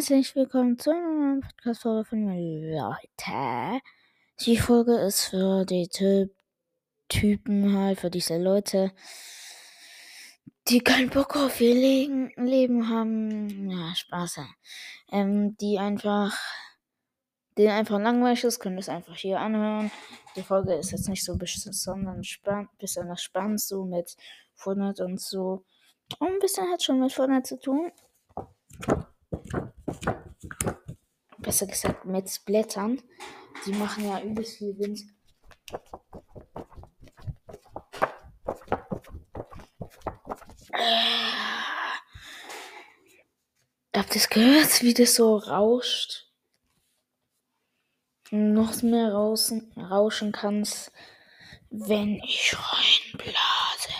Herzlich willkommen zu einer Podcast-Folge von mir, Leute. Die Folge ist für die Ty Typen halt, für diese Leute, die keinen Bock auf ihr Leben, Leben haben. Ja, Spaß. Ähm, die einfach, denen einfach langweilig ist, können das einfach hier anhören. Die Folge ist jetzt nicht so besonders spannend, besonders spannend, so mit Fortnite und so. Und ein bisschen hat schon mit Fortnite zu tun besser gesagt mit Blättern. Die machen ja übelst viel Wind. Habt ihr es gehört, wie das so rauscht? Noch mehr rauschen, rauschen kannst, wenn ich reinblase.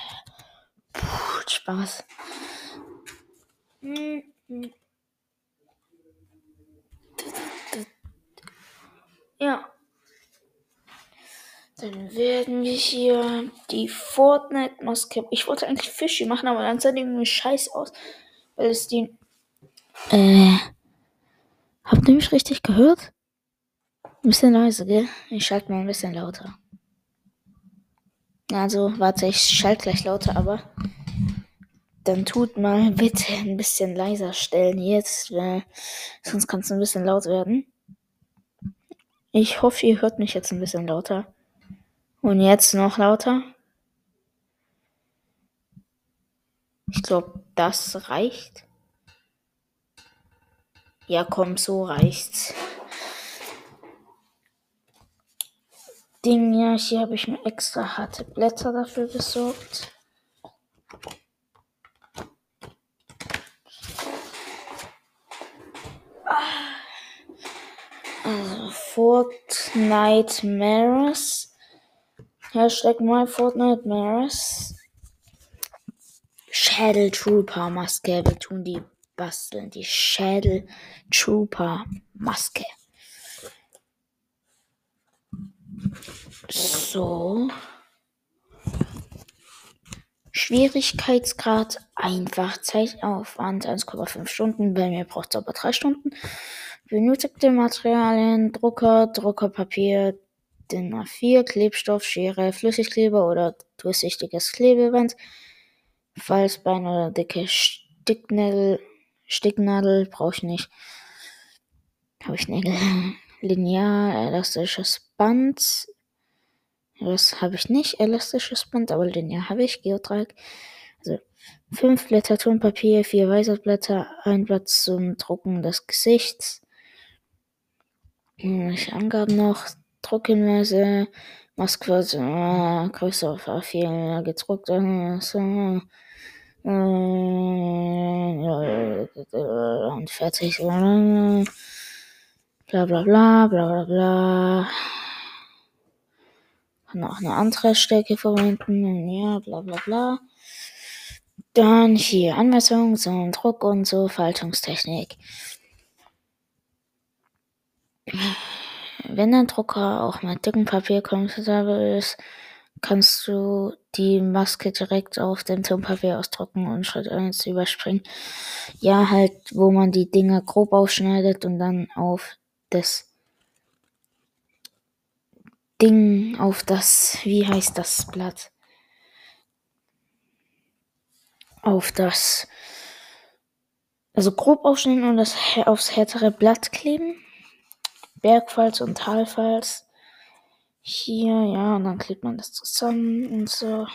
Puh, Spaß. Mm -hmm. Ja. Dann werden wir hier die Fortnite-Maske. Ich wollte eigentlich Fische machen, aber dann sah die irgendwie scheiße aus. Weil es die. Äh. Habt ihr mich richtig gehört? Ein bisschen leise, gell? Ich schalte mal ein bisschen lauter. Also, warte, ich schalte gleich lauter, aber. Dann tut mal bitte ein bisschen leiser stellen jetzt, weil sonst kann es ein bisschen laut werden. Ich hoffe, ihr hört mich jetzt ein bisschen lauter. Und jetzt noch lauter. Ich glaube, das reicht. Ja, komm, so reicht's. Ding, ja, hier habe ich mir extra harte Blätter dafür besorgt. Fortnite Mares. Hashtag my Fortnite Mares. Schädel Trooper Maske. Wir tun die basteln. Die Schädel Trooper Maske. So. Schwierigkeitsgrad einfach Zeitaufwand 1,5 Stunden. Bei mir braucht es aber 3 Stunden. Benötigte Materialien: Drucker, Druckerpapier, DIN A4, Klebstoff, Schere, Flüssigkleber oder durchsichtiges Klebeband, Falzbein oder dicke Sticknadel, Sticknadel brauche ich nicht. Habe ich Nägel. Lineal, elastisches Band. Das habe ich nicht, elastisches Band, aber Lineal habe ich. Geodreieck. Also fünf Blätter Tonpapier, vier Weißerblätter, ein Blatt zum Drucken des Gesichts, ich Angaben noch, Druckhinweise, Moskwa, äh, Größe auf A4 gedruckt, äh, äh, und fertig, bla bla bla, bla bla bla. Kann auch eine andere Stärke verwenden, ja, bla bla bla. Dann hier Anmessung, so Druck und so, Faltungstechnik. Wenn dein Drucker auch mit dickem Papier komfortabel ist, kannst du die Maske direkt auf dem Tonpapier ausdrucken und Schritt 1 überspringen. Ja, halt, wo man die Dinger grob aufschneidet und dann auf das Ding, auf das, wie heißt das Blatt? Auf das, also grob aufschneiden und das aufs härtere Blatt kleben. Bergfalls und Talfalls. Hier, ja, und dann klebt man das zusammen und so.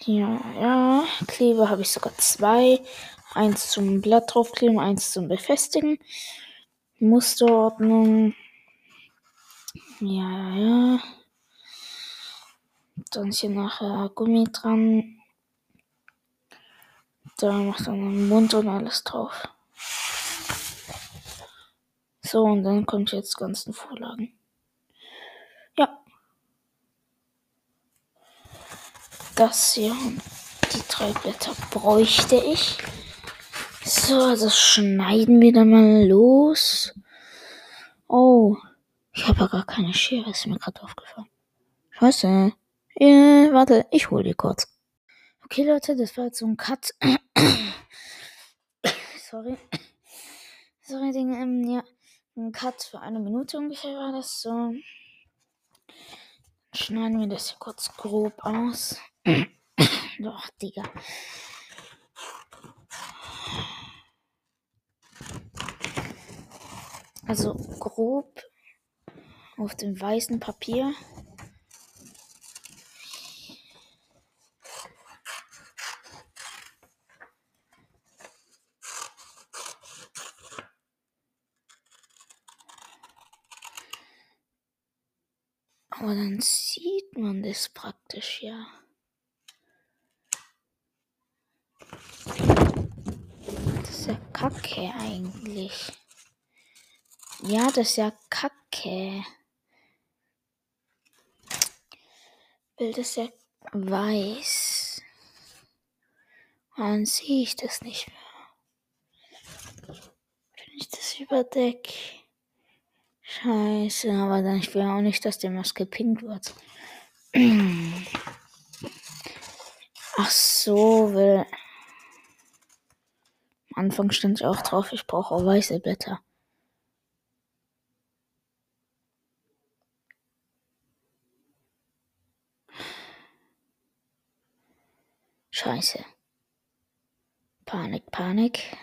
Hier, ja, Kleber habe ich sogar zwei. Eins zum Blatt draufkleben, eins zum Befestigen. Musterordnung. Ja, ja. Dann hier nachher Gummi dran. Da macht man den Mund und alles drauf. So, und dann kommt jetzt ganzen Vorlagen. Ja. Das hier die drei Blätter bräuchte ich. So, also schneiden wir dann mal los. Oh, ich habe ja gar keine Schere, ist mir gerade aufgefallen. Scheiße. Ja, warte, ich hole die kurz. Okay, Leute, das war jetzt so ein Cut. sorry. Sorry, Dinge, ähm, ja. Ein Cut für eine Minute ungefähr war das so. Schneiden wir das hier kurz grob aus. Doch, Digga. Also grob auf dem weißen Papier. Aber dann sieht man das praktisch ja. Das ist ja kacke eigentlich. Ja, das ist ja kacke. Bild ist ja weiß. Dann sehe ich das nicht mehr. Wenn ich das überdecke. Scheiße, aber dann ich will auch nicht, dass der Maske pink wird. Ach so, will. Am Anfang stand ich auch drauf, ich brauche auch weiße Blätter. Scheiße. Panik, Panik.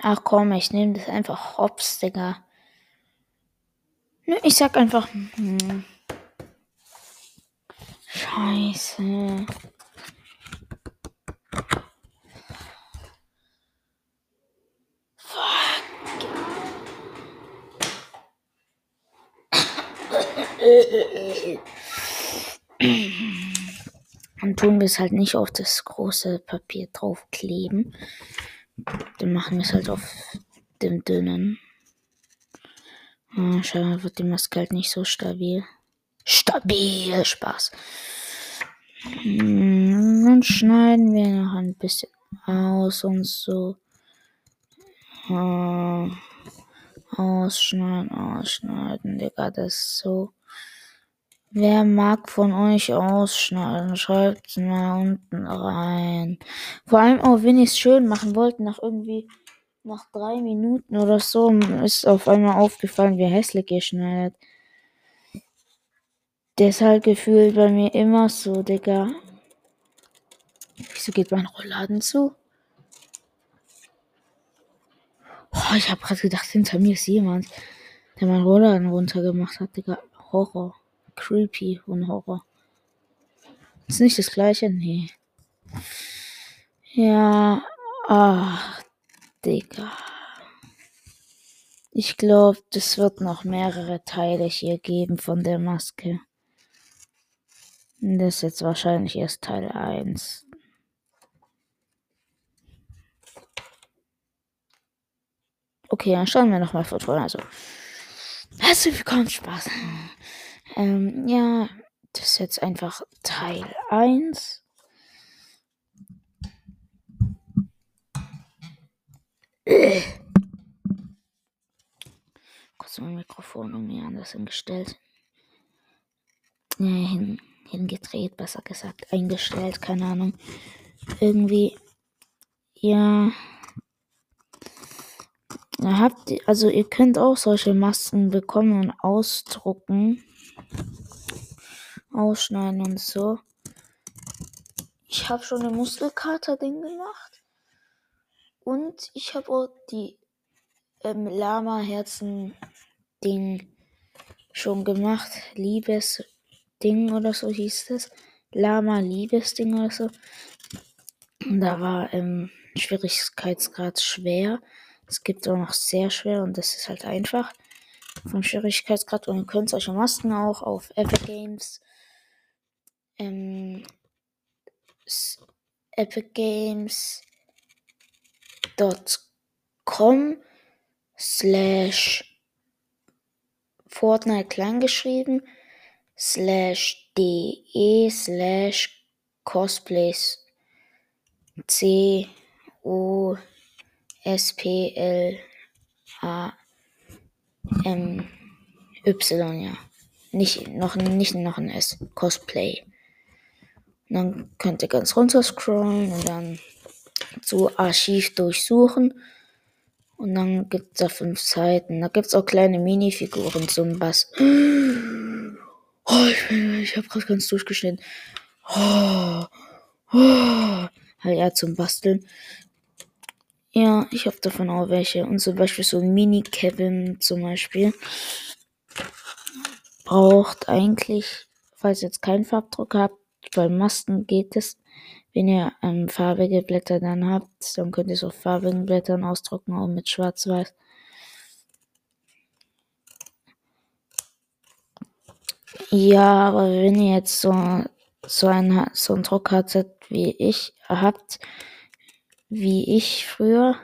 Ach komm, ich nehme das einfach hops, Digga. Nö, ich sag einfach. Hm. Scheiße. Fuck. Dann tun wir es halt nicht auf das große Papier draufkleben. Dann machen wir es halt auf dem dünnen. Oh, scheinbar wird die Maske halt nicht so stabil. Stabil, Spaß. Hm, dann schneiden wir noch ein bisschen aus und so. Oh, ausschneiden, ausschneiden, Digga, das ist so. Wer mag von euch ausschneiden? Schreibt es mal unten rein. Vor allem auch, wenn ich es schön machen wollte, nach irgendwie, nach drei Minuten oder so, ist auf einmal aufgefallen, wie hässlich ihr schneidet. Deshalb gefühlt bei mir immer so, Digga. Wieso geht mein Rollladen zu? Oh, ich hab grad gedacht, hinter mir ist jemand, der meinen Rollladen runtergemacht hat, Digga. Horror creepy und Horror. Ist nicht das gleiche? Nee. Ja, ach, Digga. Ich glaube, das wird noch mehrere Teile hier geben von der Maske. Das ist jetzt wahrscheinlich erst Teil 1. Okay, dann schauen wir nochmal vorne. Also, herzlich willkommen, Spaß. Ähm, ja, das ist jetzt einfach Teil 1. Äh. Kurz mein Mikrofon irgendwie anders hingestellt. Nee, hin, hingedreht, besser gesagt. Eingestellt, keine Ahnung. Irgendwie, ja. Habt, also ihr könnt auch solche Masken bekommen und ausdrucken ausschneiden und so. Ich habe schon ein Muskelkater-Ding gemacht. Und ich habe auch die ähm, Lama-Herzen-Ding schon gemacht. Liebes-Ding oder so hieß das. Lama-Liebes-Ding oder so. Und da war ähm, Schwierigkeitsgrad schwer. Es gibt auch noch sehr schwer und das ist halt einfach vom Schwierigkeitsgrad. Und ihr könnt solche Masken auch auf Epic Games ähm, epicgames.com slash Fortnite kleingeschrieben slash de slash cosplays c o s p l a m y ja nicht noch nicht noch ein s cosplay und dann könnt ihr ganz runter scrollen und dann zu Archiv durchsuchen. Und dann gibt es da fünf Seiten. Da gibt es auch kleine Minifiguren zum Bass. Oh, ich, ich habe gerade ganz durchgeschnitten. Oh, oh. Ja, zum Basteln. Ja, ich habe davon auch welche. Und zum Beispiel so Mini-Kevin zum Beispiel. Braucht eigentlich, falls ihr jetzt keinen Farbdruck habt, bei Masken geht es. Wenn ihr ähm, farbige Blätter dann habt, dann könnt ihr auf farbigen Blättern ausdrucken, auch mit schwarz-weiß. Ja, aber wenn ihr jetzt so, so, ein, so einen Druck hattet, wie ich habt, wie ich früher,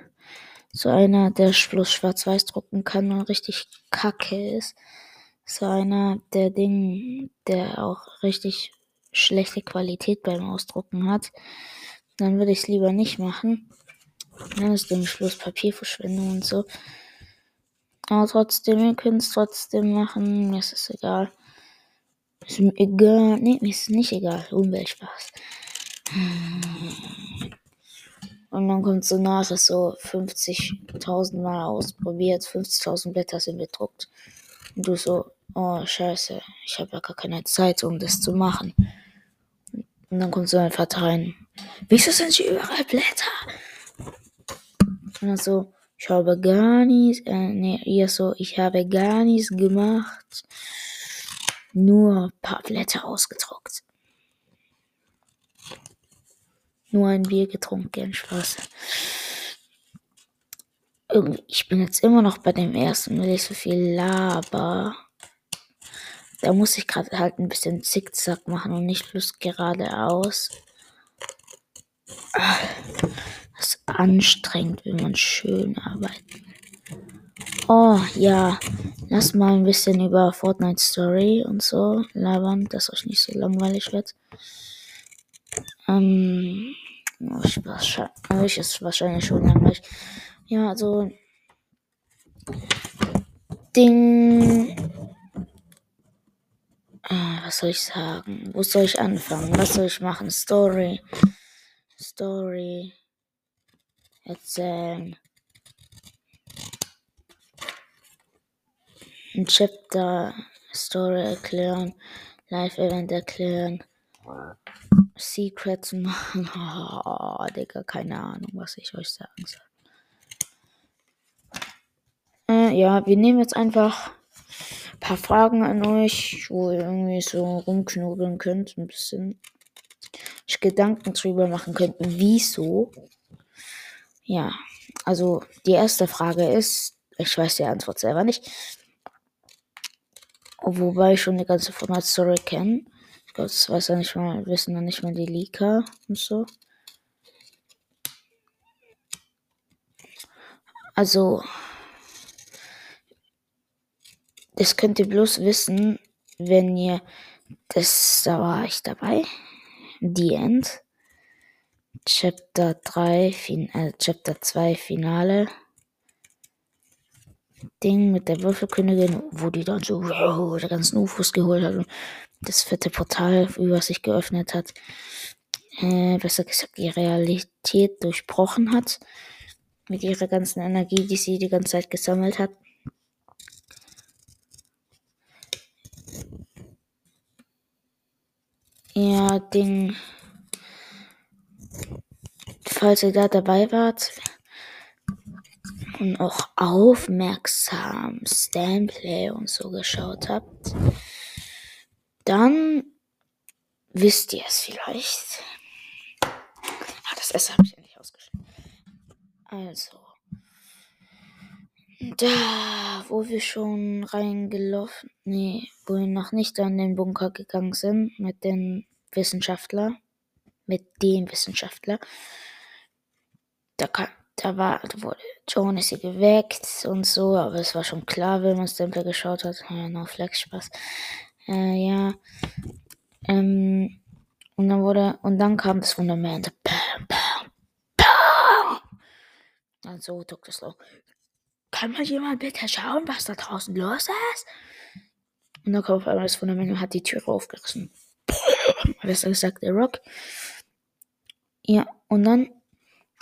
so einer, der bloß schwarz-weiß drucken kann und richtig kacke ist, so einer, der Ding, der auch richtig schlechte Qualität beim Ausdrucken hat, dann würde ich es lieber nicht machen. Dann ist dem Schluss Papierverschwendung und so. Aber trotzdem, ihr könnt es trotzdem machen. Mir ist es egal. Ist mir egal. Nee, mir ist es nicht egal. Umweltspaß. Und dann kommt so nachher so 50.000 Mal ausprobiert, 50.000 Blätter sind bedruckt. Und du so, oh scheiße, ich habe ja gar keine Zeit, um das zu machen. Und dann kommt so ein Vater rein. Wieso sind hier überall Blätter? Und dann so, ich habe gar nichts, äh, nee, ihr so, ich habe gar nichts gemacht. Nur ein paar Blätter ausgedruckt. Nur ein Bier getrunken, Spaß. Ich bin jetzt immer noch bei dem ersten, weil ich so viel laber. Da muss ich gerade halt ein bisschen Zickzack machen und nicht bloß geradeaus. Das ist anstrengend, wenn man schön arbeitet. Oh, ja. Lass mal ein bisschen über Fortnite Story und so labern, dass euch nicht so langweilig wird. Ähm, ich, wahrscheinlich, ist wahrscheinlich schon langweilig. Ja, also. Ding. Ah, was soll ich sagen? Wo soll ich anfangen? Was soll ich machen? Story. Story. Erzählen. Ein Chapter. Story erklären. Live-Event erklären. Secrets machen. Oh, Digga, keine Ahnung, was ich euch sagen soll. Äh, ja, wir nehmen jetzt einfach paar Fragen an euch, wo ihr irgendwie so rumknobeln könnt, ein bisschen ich Gedanken drüber machen könnt, wieso. Ja, also die erste Frage ist, ich weiß die Antwort selber nicht, wobei ich schon die ganze Format-Story kenne. Das weiß ja nicht mal, wissen dann nicht mal die Leaker und so. Also, das könnt ihr bloß wissen, wenn ihr, das, da war ich dabei, The End, Chapter 3, fin äh, Chapter 2 Finale, Ding mit der Würfelkönigin, wo die dann so wow, der ganzen UFOs geholt hat das fette Portal über sich geöffnet hat, äh, besser gesagt die Realität durchbrochen hat mit ihrer ganzen Energie, die sie die ganze Zeit gesammelt hat. Ja, Ding. Falls ihr da dabei wart und auch aufmerksam Stanplay und so geschaut habt, dann wisst ihr es vielleicht. Ah, das S habe ich nicht ausgeschrieben. Also. Da, wo wir schon reingelaufen, nee, wo wir noch nicht an den Bunker gegangen sind mit den Wissenschaftler, mit dem Wissenschaftler, da, kam, da war, da wurde Jonas sie geweckt und so, aber es war schon klar, wenn man Stempel geschaut hat. Ja, no Flex Spaß. Äh, ja. Ähm, und dann wurde, und dann kam das Fundament. Bam, bam, bam. Also Dr. Slow. Kann mal jemand bitte schauen, was da draußen los ist? Und dann kam auf einmal das Fundament und hat die Tür aufgerissen. Besser gesagt, der Rock. Ja, und dann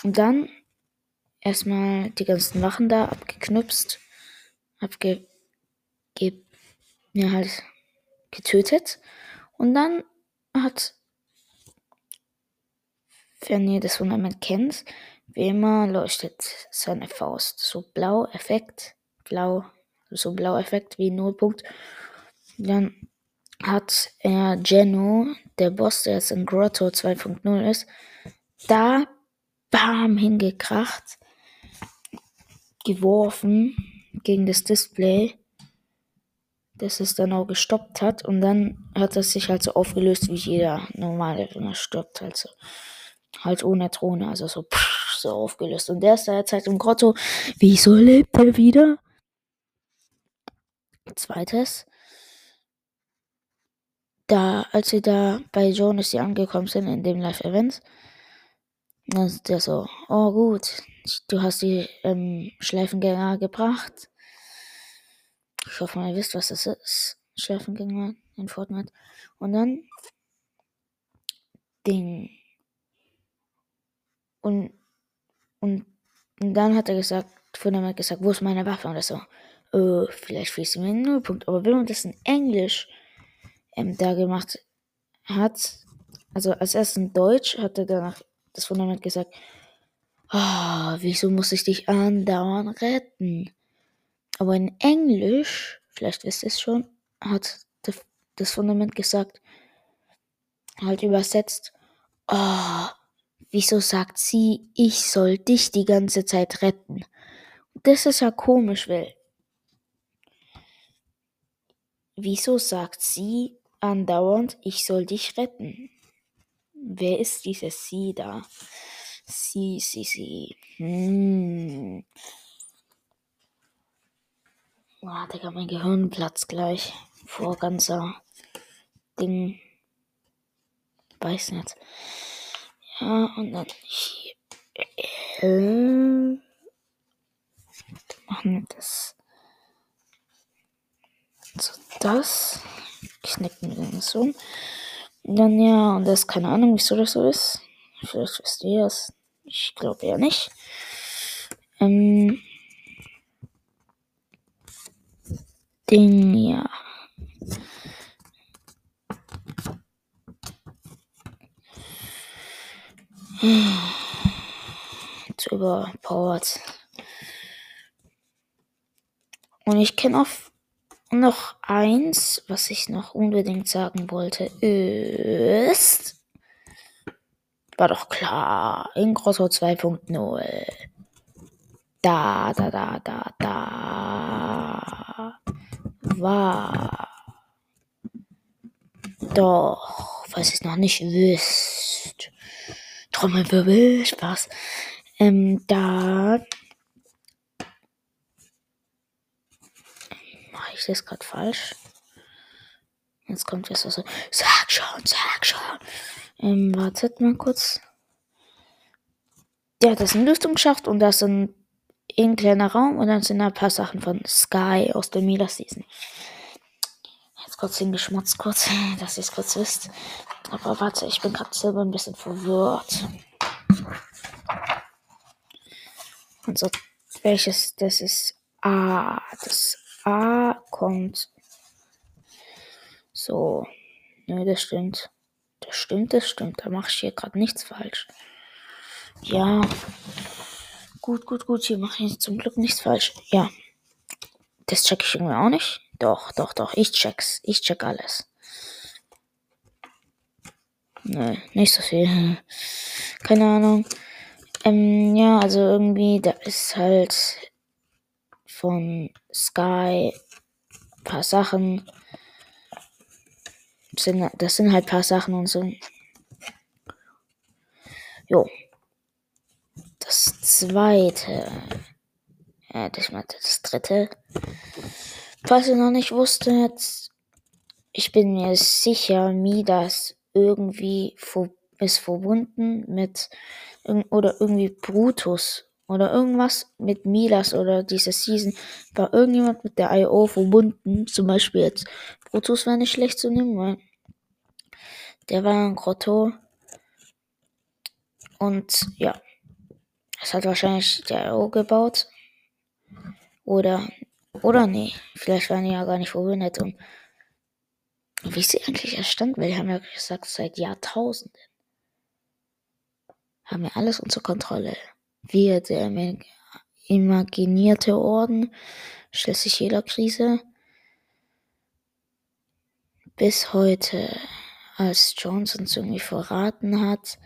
Und dann erstmal die ganzen Wachen da abgeknüpst, abge, ge, ja, halt getötet. Und dann hat, wenn ihr das Fundament kennt, wie immer leuchtet seine Faust so blau, Effekt, blau, so blau Effekt wie Nullpunkt. Dann hat er Geno, der Boss, der jetzt in Grotto 2.0 ist, da bam hingekracht, geworfen gegen das Display, dass es dann auch gestoppt hat und dann hat es sich halt so aufgelöst, wie jeder normale Ringer stirbt, also halt ohne Drohne, also so, pff, so aufgelöst. Und der ist da jetzt halt im Grotto. Wieso lebt er wieder? Zweites, da, als sie da bei Jonas angekommen sind in dem Live-Event, dann ist der so, oh gut, du hast die ähm, Schleifengänger gebracht. Ich hoffe mal, ihr wisst, was das ist. Schleifengänger in Fortnite. Und dann Ding. Und, und, und dann hat er gesagt, Fundament gesagt, wo ist meine Waffe? Und er so, äh, vielleicht fließt sie mir einen Nullpunkt. Aber wenn man das in Englisch ähm, da gemacht hat, also als erstes in Deutsch, hat er danach das Fundament gesagt, oh, wieso muss ich dich andauernd retten? Aber in Englisch, vielleicht wisst ihr es schon, hat das Fundament gesagt, halt übersetzt, oh, wieso sagt sie, ich soll dich die ganze Zeit retten? Das ist ja komisch, weil wieso sagt sie andauernd, ich soll dich retten? Wer ist diese sie da? Sie, sie, sie. Hm. Ah, Digga, mein Gehirn platzt gleich vor ganzer Ding. Weiß nicht. Ja, und dann hier. Äh, machen wir das. So, das. Knicken wir das um. Und dann ja, und das keine Ahnung, wieso das so ist. Vielleicht wisst ihr es. Ich glaube ja nicht. Ähm. Ding, ja. Zu überpowered. Und ich kenne auch noch eins, was ich noch unbedingt sagen wollte, ist. War doch klar. In Grosso 2.0. Da, da, da, da, da. War. Doch, falls ihr es noch nicht wisst. Trommelwirbel, Spaß. Ähm, da. Mache ich das gerade falsch? Jetzt kommt jetzt so. Sag schon, sag schon. Ähm, wartet mal kurz. Ja, das ist ein Lüftungsschacht und das sind ein kleiner Raum und dann sind da ein paar Sachen von Sky aus der Mila Season. Jetzt kurz hingeschmutzt, kurz, dass ihr es kurz wisst. Aber warte, ich bin gerade selber ein bisschen verwirrt. Und so, welches, das ist A. Das A kommt. So. Nö, das stimmt. Das stimmt, das stimmt. Da mache ich hier gerade nichts falsch. Ja. Gut, gut, gut. Hier mache ich zum Glück nichts falsch. Ja. Das check ich irgendwie auch nicht. Doch, doch, doch. Ich check's. Ich check alles. Nö, nicht so viel. Keine Ahnung. Ähm, ja, also irgendwie, da ist halt von Sky ein paar Sachen. Das sind halt ein paar Sachen und so. Jo. Das zweite. Ja, das meinte das dritte. Falls ihr noch nicht wusstet, ich bin mir sicher, Midas irgendwie ist verbunden mit oder irgendwie Brutus oder irgendwas mit Midas oder dieser Season war irgendjemand mit der IO verbunden. Zum Beispiel jetzt Brutus wäre nicht schlecht zu nehmen, weil der war ein Grotto. Und ja. Es hat wahrscheinlich der IO gebaut. Oder, oder nee, vielleicht waren die ja gar nicht verwundet. Und wie ist sie eigentlich erstanden? Weil wir haben ja gesagt, seit Jahrtausenden haben wir alles unter Kontrolle. Wir, der imaginierte Orden, sich jeder Krise. Bis heute, als Johnson es irgendwie verraten hat,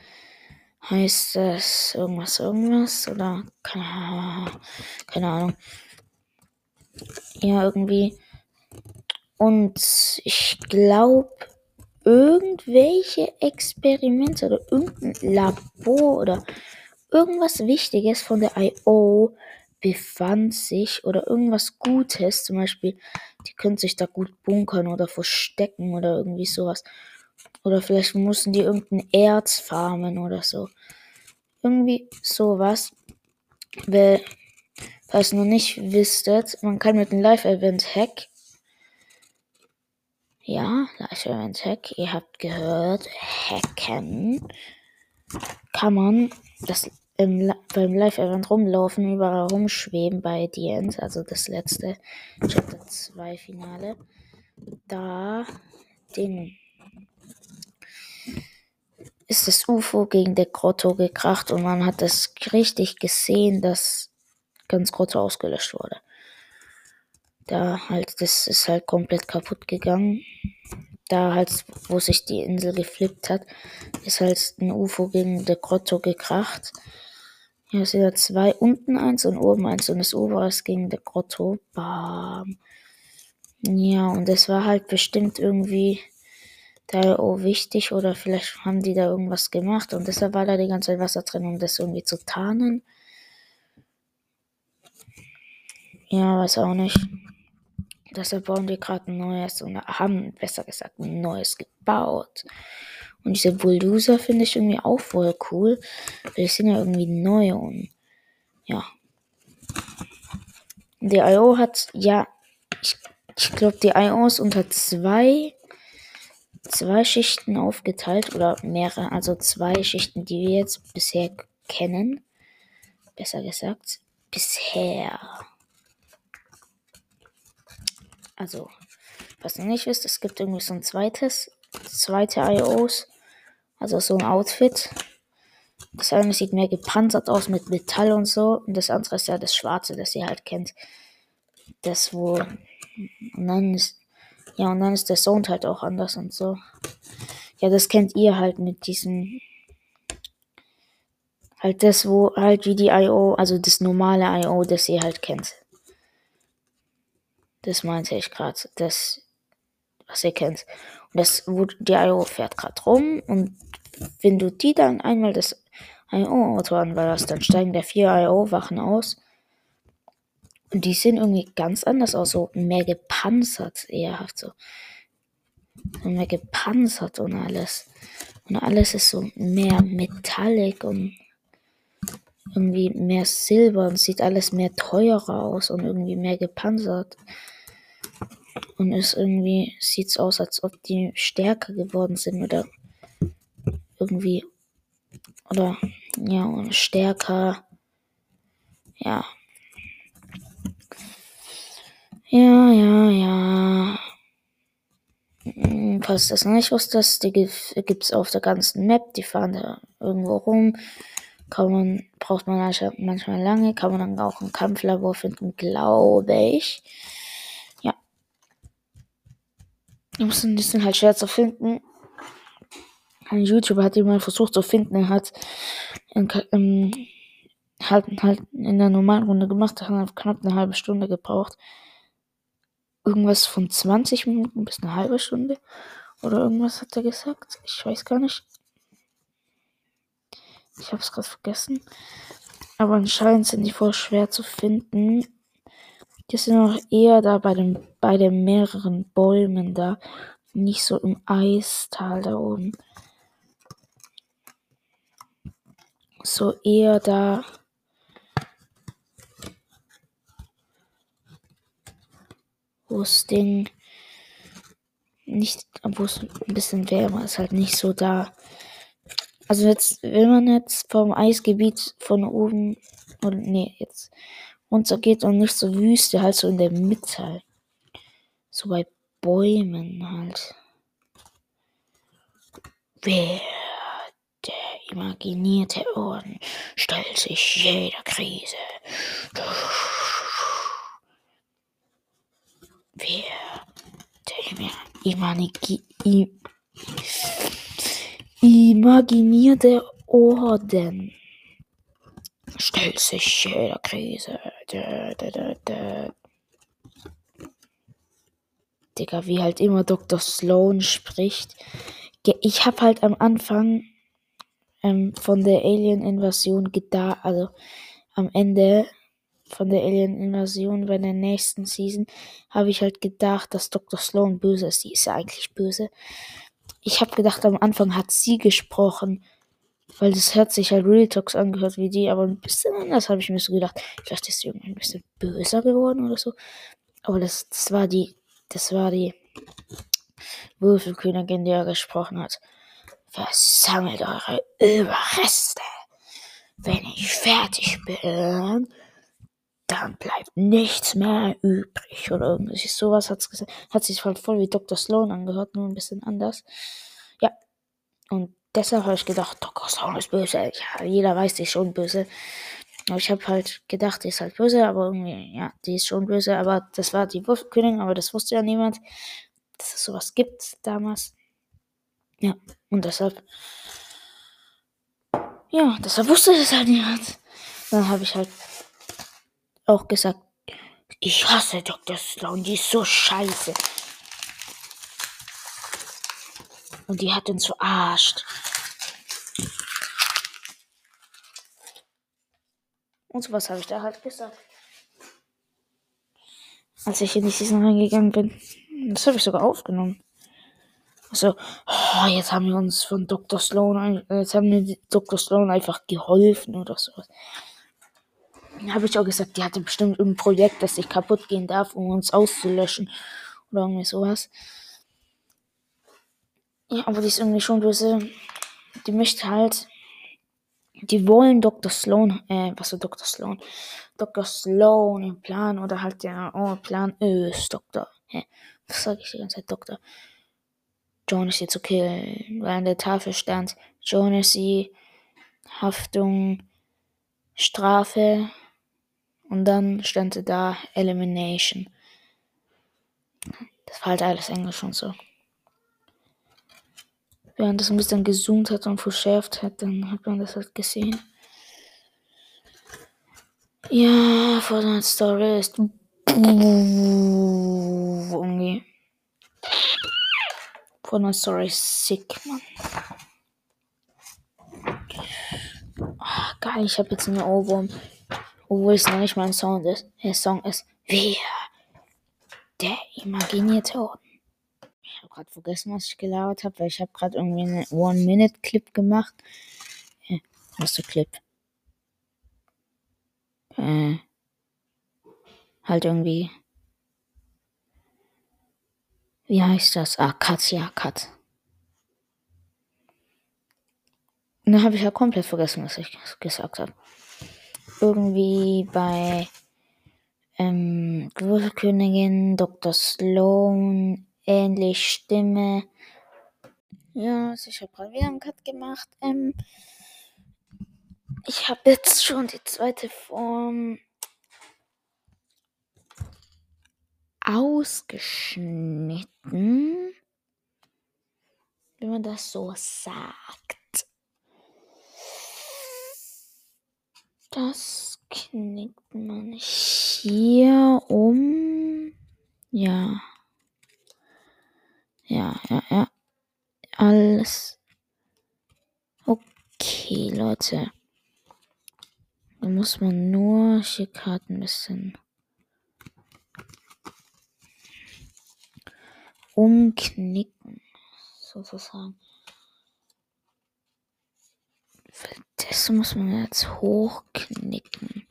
heißt es irgendwas, irgendwas oder keine, keine Ahnung. Ja, irgendwie. Und ich glaube, irgendwelche Experimente oder irgendein Labor oder irgendwas Wichtiges von der IO befand sich oder irgendwas Gutes, zum Beispiel, die können sich da gut bunkern oder verstecken oder irgendwie sowas. Oder vielleicht mussten die irgendein Erz farmen oder so. Irgendwie sowas. Weil, falls ihr noch nicht wisstet, man kann mit einem Live-Event-Hack ja, Live Event Hack, ihr habt gehört, hacken kann man das im, beim Live Event rumlaufen, überall rumschweben bei End, also das letzte Chapter 2 Finale. Da Ding ist das UFO gegen der Grotto gekracht und man hat das richtig gesehen, dass ganz Grotto ausgelöscht wurde da halt, das ist halt komplett kaputt gegangen. Da halt, wo sich die Insel geflippt hat, ist halt ein UFO gegen der Grotto gekracht. Hier sind ja zwei, unten eins und oben eins und das obere ist gegen der Grotto. Bam. Ja, und das war halt bestimmt irgendwie da oh wichtig oder vielleicht haben die da irgendwas gemacht und deshalb war da die ganze Zeit Wasser drin, um das irgendwie zu tarnen. Ja, weiß auch nicht. Deshalb bauen die gerade ein neues und haben, besser gesagt, ein neues gebaut. Und diese Bulldozer finde ich irgendwie auch voll cool. Weil sind ja irgendwie neu und ja. Die IO hat, ja, ich, ich glaube, die IO ist unter zwei, zwei Schichten aufgeteilt oder mehrere, also zwei Schichten, die wir jetzt bisher kennen. Besser gesagt, bisher. Also, was ihr nicht wisst, es gibt irgendwie so ein zweites, zweite IOs. Also so ein Outfit. Das eine sieht mehr gepanzert aus mit Metall und so. Und das andere ist ja das Schwarze, das ihr halt kennt. Das wo. Und dann ist. Ja, und dann ist der Sound halt auch anders und so. Ja, das kennt ihr halt mit diesem. Halt das, wo halt wie die IO, also das normale IO, das ihr halt kennt. Das meinte ich gerade. Das, was ihr kennt. Und das, wo die IO fährt gerade rum. Und wenn du die dann einmal das IO-Auto anballerst, dann steigen der vier IO-Wachen aus. Und die sehen irgendwie ganz anders aus. So mehr gepanzert, eherhaft so. Mehr gepanzert und alles. Und alles ist so mehr metallic und irgendwie mehr Silber und sieht alles mehr teurer aus und irgendwie mehr gepanzert. Und es irgendwie sieht aus, als ob die stärker geworden sind oder irgendwie oder ja und stärker ja ja ja ja hm, falls das nicht wusstest, die gibt es auf der ganzen Map, die fahren da irgendwo rum. Kann man, braucht man manchmal lange, kann man dann auch ein Kampflabor finden, glaube ich. Die müssen, die sind halt schwer zu finden. Ein YouTuber hat jemand versucht zu finden. Er hat in, ähm, halt, halt in der normalen Runde gemacht. Er hat knapp eine halbe Stunde gebraucht. Irgendwas von 20 Minuten bis eine halbe Stunde. Oder irgendwas hat er gesagt. Ich weiß gar nicht. Ich habe es gerade vergessen. Aber anscheinend sind die voll schwer zu finden. Die sind auch eher da bei den, bei den mehreren Bäumen da. Nicht so im Eistal da oben. So eher da. Wo es Ding nicht, wo es ein bisschen wärmer ist, halt nicht so da Also jetzt, wenn man jetzt vom Eisgebiet von oben, oder nee, jetzt runter geht und nicht so Wüste, halt so in der Mitte. So bei Bäumen halt. Wer der imaginierte Orden stellt sich jeder Krise. Wer imaginierte Orden stellt sich jeder Krise. Da, da, da. Digga, wie halt immer Dr. Sloan spricht. Ich hab halt am Anfang ähm, von der Alien-Invasion gedacht, also am Ende von der Alien-Invasion bei der nächsten Season habe ich halt gedacht, dass Dr. Sloan böse ist. Sie ist ja eigentlich böse. Ich habe gedacht, am Anfang hat sie gesprochen, weil das hört sich halt Real Talks angehört wie die, aber ein bisschen anders habe ich mir so gedacht. Vielleicht ist sie irgendwie ein bisschen böser geworden oder so. Aber das, das war die das war die Würfelkönigin, die er gesprochen hat. Versammelt eure Überreste. Wenn ich fertig bin, dann bleibt nichts mehr übrig. Oder irgendwie sowas hat's gesagt. Hat sich halt voll wie Dr. Sloan angehört, nur ein bisschen anders. Ja. Und deshalb habe ich gedacht, Dr. Sloan ist böse. Ja, jeder weiß, die ist schon böse. Aber ich habe halt gedacht, die ist halt böse, aber irgendwie, ja, die ist schon böse. Aber das war die Wurfkönigin, aber das wusste ja niemand, dass es sowas gibt damals. Ja, und deshalb, ja, deshalb wusste das halt niemand. Dann habe ich halt auch gesagt, ich hasse Dr. Sloan, die ist so scheiße. Und die hat uns verarscht. Und sowas habe ich da halt gesagt. Als ich in die Season reingegangen bin. Das habe ich sogar aufgenommen. Also, oh, jetzt haben wir uns von Dr. Sloan, jetzt haben wir Dr. Sloan einfach geholfen oder sowas. Habe ich auch gesagt, die hatte bestimmt ein Projekt, das sich kaputt gehen darf, um uns auszulöschen. Oder irgendwie sowas. Ja, aber die ist irgendwie schon böse. Die möchte halt die wollen Dr. Sloan, äh, was ist Dr. Sloan? Dr. Sloan im Plan oder halt der oh, Plan ist Dr. Hä? Was sag ich die ganze Zeit? Dr. Jonesy zu killen, weil an der Tafel stand Jonesy, Haftung, Strafe und dann stand da Elimination. Das war halt alles Englisch und so während das ein bisschen gezoomt hat und verschärft hat, dann hat man das halt gesehen. Ja, Fortnite Story ist irgendwie. Fortnite Story ist sick, man. Ach, geil, ich habe jetzt einen Ohrwurm. Obwohl es noch nicht mal ein Sound ist. Der Song ist Wer? Der imaginierte Ort habe gerade vergessen, was ich gelabert habe, weil ich habe gerade irgendwie einen One-Minute-Clip gemacht. Äh, was der Clip? Äh, halt irgendwie. Wie heißt das? Ah, Cut, ja, Cut. Und dann habe ich ja komplett vergessen, was ich gesagt habe. Irgendwie bei ähm, Würfelkönigin, Dr. Sloan, ähnlich Stimme. Ja, also ich habe gerade wieder einen Cut gemacht. Ähm, ich habe jetzt schon die zweite Form ausgeschnitten. Wenn man das so sagt. Das knickt man hier um. Ja. Ja, ja, ja. Alles. Okay, Leute. Da muss man nur hier gerade ein bisschen umknicken, sozusagen. Das muss man jetzt hochknicken.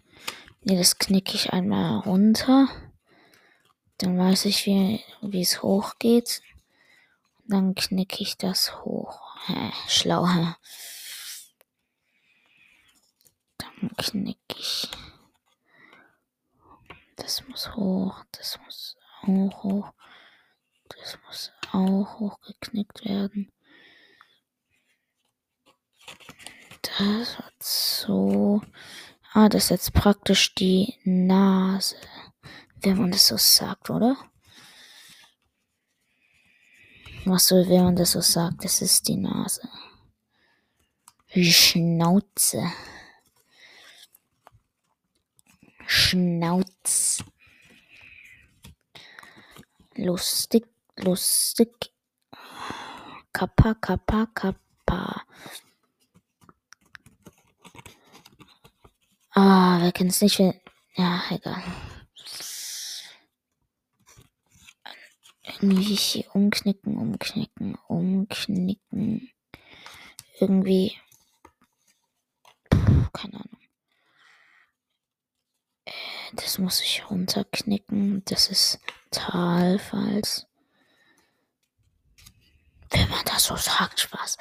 Ne, das knicke ich einmal runter. Dann weiß ich, wie, es hochgeht. Dann knicke ich das hoch. Hä, schlau, hä? Dann knick ich. Das muss hoch, das muss auch hoch. Das muss auch hochgeknickt werden. Das wird so. Ah, das ist jetzt praktisch die Nase. Wenn man das so sagt, oder? Was soll, wenn man das so sagt? Das ist die Nase. Die Schnauze. Schnauz. Lustig, lustig. Kappa, kappa, kappa. Ah, wer kennt es nicht? Wer... Ja, egal. Irgendwie hier umknicken, umknicken, umknicken. Irgendwie. Puh, keine Ahnung. Äh, das muss ich runterknicken. Das ist Talfalls. Wenn man das so sagt, Spaß.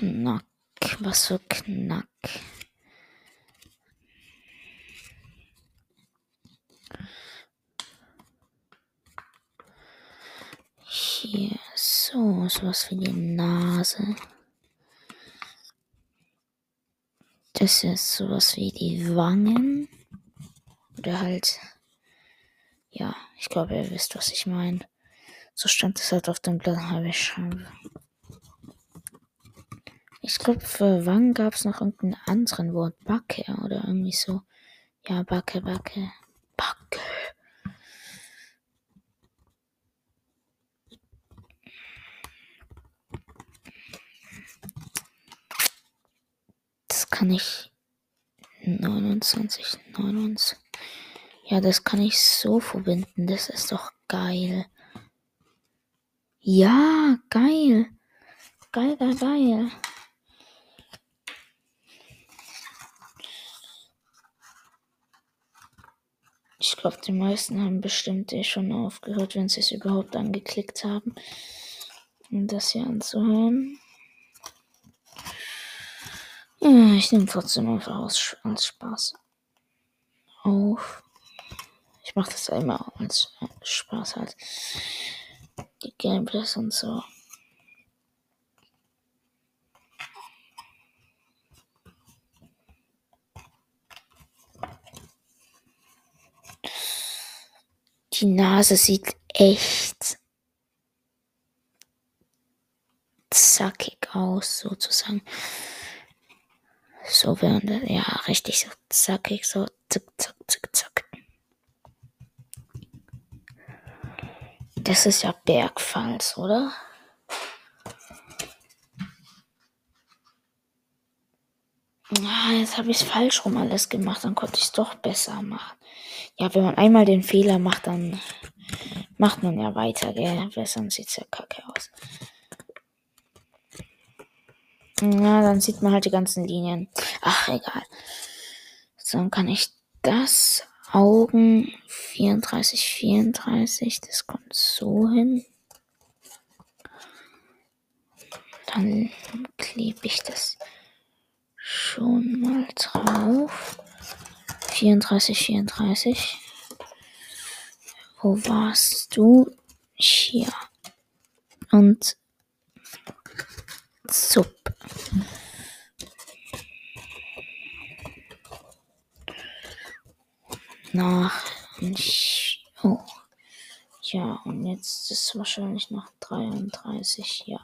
Knack. Was für Knack. Hier so, sowas wie die Nase. Das ist sowas wie die Wangen. Oder halt, ja, ich glaube, ihr wisst, was ich meine. So stand es halt auf dem Blatt, habe ich schon. Ich glaube, für Wangen gab es noch irgendeinen anderen Wort. Backe oder irgendwie so. Ja, Backe, Backe. Backe. Das kann ich 29, 29. Ja, das kann ich so verbinden. Das ist doch geil. Ja, geil. Geil, geil, geil. Glaube, die meisten haben bestimmt eh schon aufgehört, wenn sie es überhaupt angeklickt haben, um das hier anzuhören. Ja, ich nehme trotzdem einfach aus, als Spaß auf. Ich mache das immer als Spaß halt. Die Gameplays und so. Die Nase sieht echt zackig aus, sozusagen. So während, ja, richtig so zackig, so zack, zack, zack, zack. Das ist ja Bergfalls, oder? Ah, jetzt habe ich es falsch rum alles gemacht, dann konnte ich es doch besser machen. Ja, wenn man einmal den Fehler macht, dann macht man ja weiter, gell? Weil sonst sieht es ja kacke aus. Na, dann sieht man halt die ganzen Linien. Ach, egal. So, dann kann ich das Augen 34, 34, das kommt so hin. Dann klebe ich das schon mal drauf. 34, 34. Wo warst du? Hier. Und Sub. Nach. Oh. Ja, und jetzt ist wahrscheinlich nach 33, ja.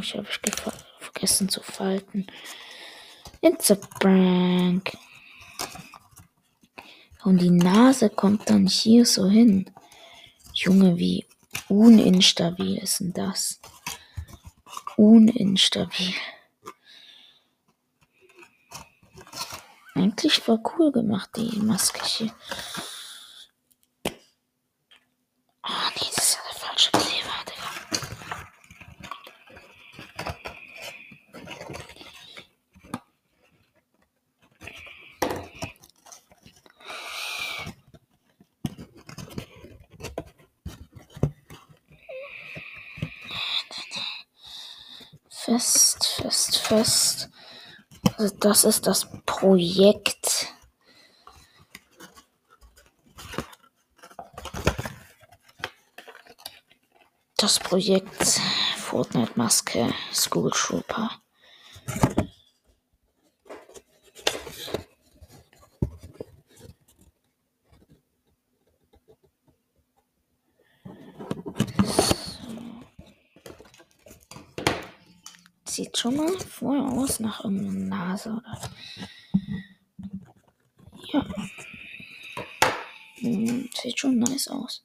Oh, ich habe vergessen zu falten. It's a prank. Und die Nase kommt dann hier so hin. Junge, wie uninstabil ist denn das? Uninstabil. Eigentlich war cool gemacht, die Maske hier. Ah, oh, nee, das ist ja der falsche Klick. Fest. Also das ist das Projekt. Das Projekt Fortnite Maske School Trooper. Sieht schon mal aus nach irgendeiner Nase oder. Ja. Hm, sieht schon nice aus.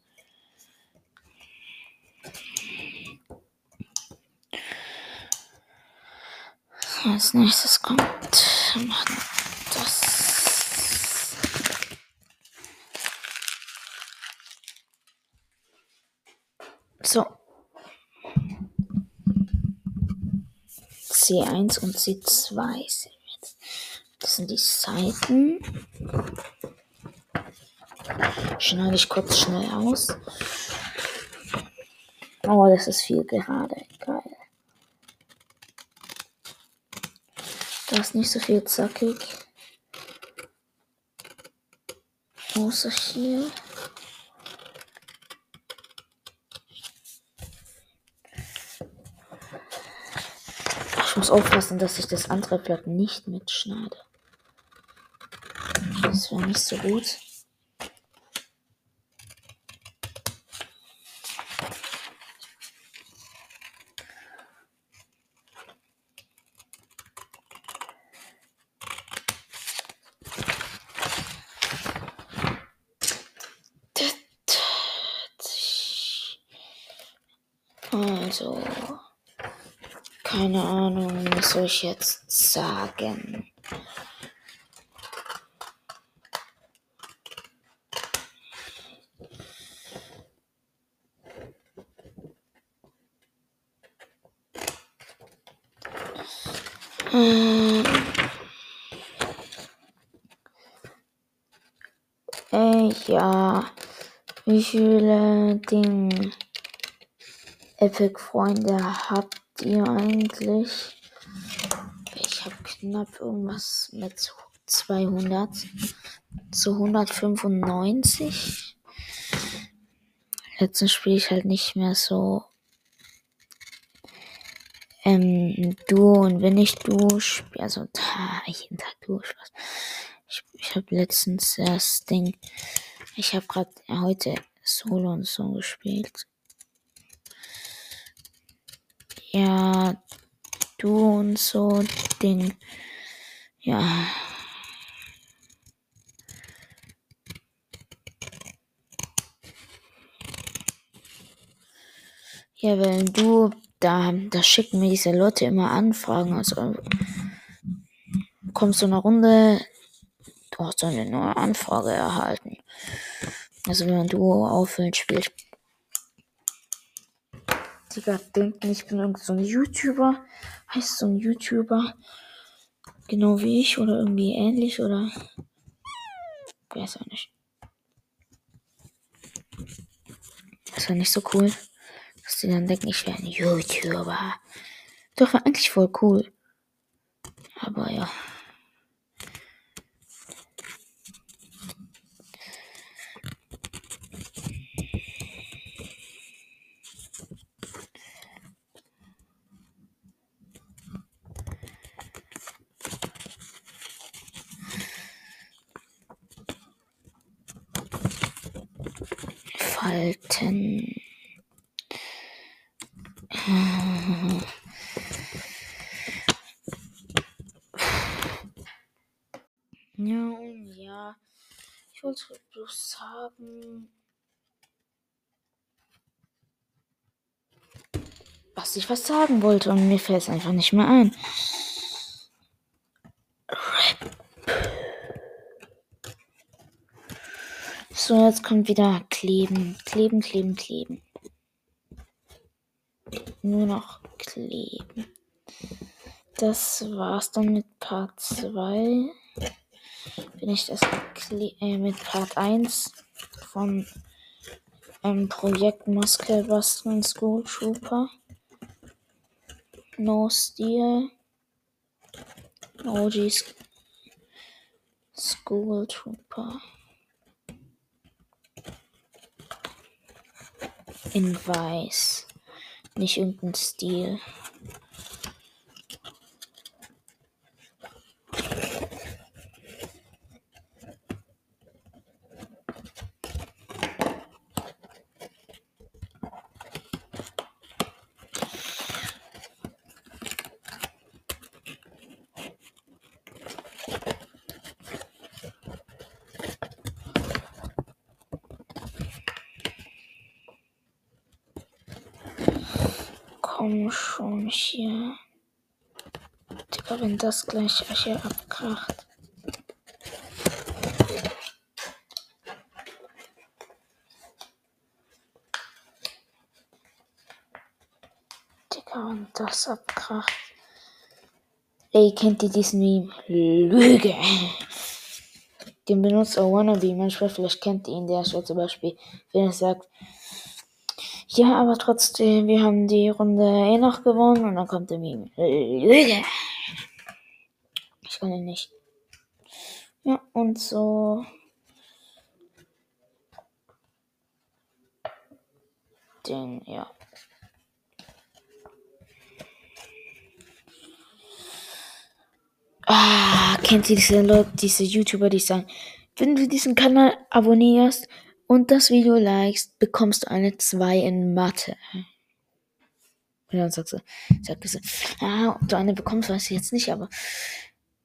Als nächstes kommt das. So. C1 und C2 sehen wir jetzt. Das sind die Seiten. Schneide ich kurz schnell aus. Oh, das ist viel gerade. Geil. Da ist nicht so viel zackig. Außer hier. Ich muss aufpassen, dass ich das andere Blatt nicht mitschneide. Das wäre nicht so gut. Also, keine Ahnung, was soll ich jetzt sagen? Ähm, äh, ja, wie viele Dinge Epic-Freunde habt ihr eigentlich? Ich habe knapp irgendwas mit 200 zu 195. Letztens spiele ich halt nicht mehr so ähm, Duo und wenn ich Duo spiele, also da, jeden Tag Duo Spaß. Ich, ich habe letztens das Ding, ich habe gerade heute Solo und so gespielt. Ja, du und so Ding. Ja. Ja, wenn du da, da schicken mir diese Leute immer Anfragen. Also kommst du eine Runde, du hast eine neue Anfrage erhalten. Also wenn du auffüllen spielst, Digga, denken, ich bin irgend so ein YouTuber. Heißt so ein YouTuber. Genau wie ich oder irgendwie ähnlich oder. Weiß auch nicht. Das war nicht so cool. Dass die dann denken, ich wäre ein YouTuber. Doch, war eigentlich voll cool. Aber ja. Falten. Ja, und ja. Wollte bloß sagen, was ich was sagen wollte und mir fällt es einfach nicht mehr ein. So, jetzt kommt wieder kleben, kleben, kleben, kleben. nur noch kleben. Das war's dann mit Part 2. Bin ich das äh, mit Part 1 von ähm, Projekt Muskelbusteln School Trooper. No Steel. OG School Trooper. In weiß. Nicht irgendein Stil. Komm schon hier. Digga, wenn das gleich hier abkracht. Digga, wenn das abkracht. Ey, kennt ihr diesen Meme? Lüge. Den benutzt auch Wannabe manchmal, vielleicht kennt ihr ihn, der so zum Beispiel, wenn er sagt, ja, aber trotzdem, wir haben die Runde eh noch gewonnen und dann kommt der Meme. Lüge. Ich kann ihn nicht. Ja, und so. Den, ja. Ah, kennt ihr diese Leute, diese YouTuber, die sagen, wenn du diesen Kanal abonnierst, und das Video likest, bekommst du eine 2 in Mathe. Und dann sagst du, sagst du, ah, ob du eine bekommst, weiß ich jetzt nicht, aber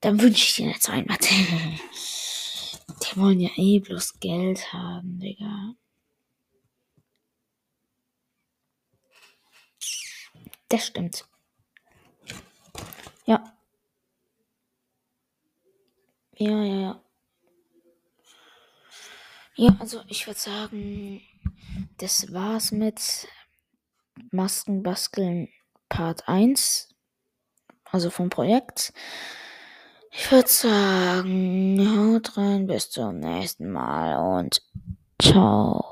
dann wünsche ich dir eine 2 in Mathe. Die wollen ja eh bloß Geld haben, Digga. Das stimmt. Ja. Ja, ja, ja. Ja, also ich würde sagen, das war's mit Maskenbasteln Part 1, also vom Projekt. Ich würde sagen, haut rein, bis zum nächsten Mal und ciao.